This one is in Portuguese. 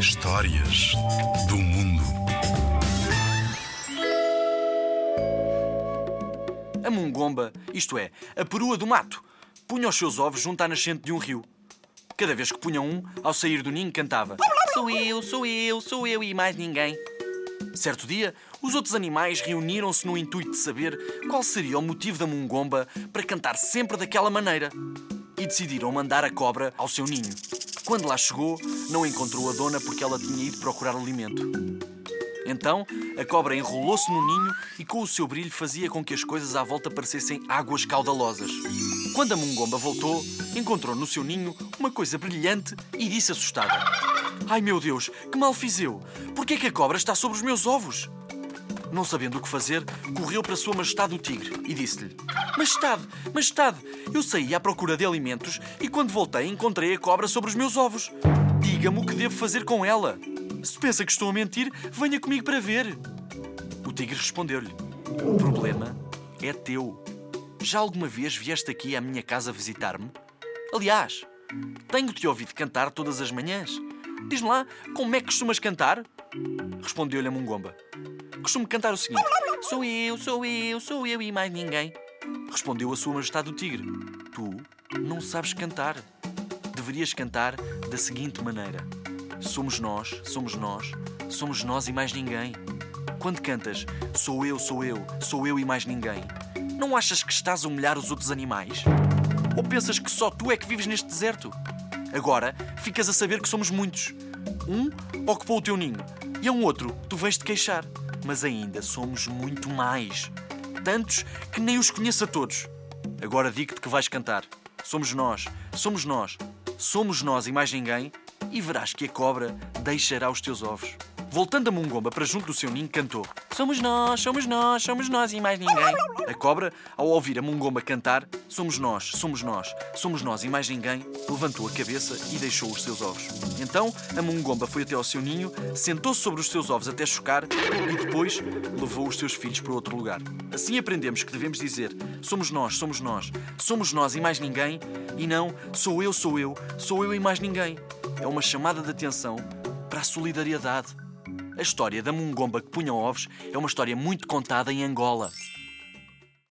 Histórias do mundo. A mungomba, isto é, a perua do mato, punha os seus ovos junto à nascente de um rio. Cada vez que punha um, ao sair do ninho cantava Sou eu, sou eu, sou eu e mais ninguém. Certo dia, os outros animais reuniram-se no intuito de saber qual seria o motivo da mungomba para cantar sempre daquela maneira. E decidiram mandar a cobra ao seu ninho. Quando lá chegou, não encontrou a dona porque ela tinha ido procurar alimento. Então, a cobra enrolou-se no ninho e com o seu brilho fazia com que as coisas à volta parecessem águas caudalosas. Quando a mungomba voltou, encontrou no seu ninho uma coisa brilhante e disse assustada: Ai meu Deus, que mal fiz eu! Por que é que a cobra está sobre os meus ovos? Não sabendo o que fazer, correu para Sua Majestade o Tigre e disse-lhe: Majestade, Majestade, eu saí à procura de alimentos e quando voltei encontrei a cobra sobre os meus ovos. Diga-me o que devo fazer com ela. Se pensa que estou a mentir, venha comigo para ver. O tigre respondeu-lhe: O problema é teu. Já alguma vez vieste aqui à minha casa visitar-me? Aliás, tenho-te ouvido cantar todas as manhãs. Diz-me lá, como é que costumas cantar? Respondeu-lhe a Mungomba. Costumo cantar o seguinte: Sou eu, sou eu, sou eu e mais ninguém. Respondeu a Sua Majestade o Tigre: Tu não sabes cantar. Deverias cantar da seguinte maneira: Somos nós, somos nós, somos nós e mais ninguém. Quando cantas Sou eu, sou eu, sou eu e mais ninguém, não achas que estás a humilhar os outros animais? Ou pensas que só tu é que vives neste deserto? Agora ficas a saber que somos muitos. Um ocupou o teu ninho e a um outro tu vens te queixar. Mas ainda somos muito mais. Tantos que nem os conheço a todos. Agora digo-te que vais cantar. Somos nós, somos nós, somos nós e mais ninguém, e verás que a cobra deixará os teus ovos. Voltando a Mungomba para junto do seu ninho, cantou: Somos nós, somos nós, somos nós e mais ninguém. A cobra, ao ouvir a Mungomba cantar, Somos nós, somos nós, somos nós e mais ninguém, levantou a cabeça e deixou os seus ovos. Então a Mungomba foi até ao seu ninho, sentou-se sobre os seus ovos até chocar e depois levou os seus filhos para outro lugar. Assim aprendemos que devemos dizer: Somos nós, somos nós, somos nós e mais ninguém, e não sou eu, sou eu, sou eu e mais ninguém. É uma chamada de atenção para a solidariedade. A história da mungomba que punha ovos é uma história muito contada em Angola.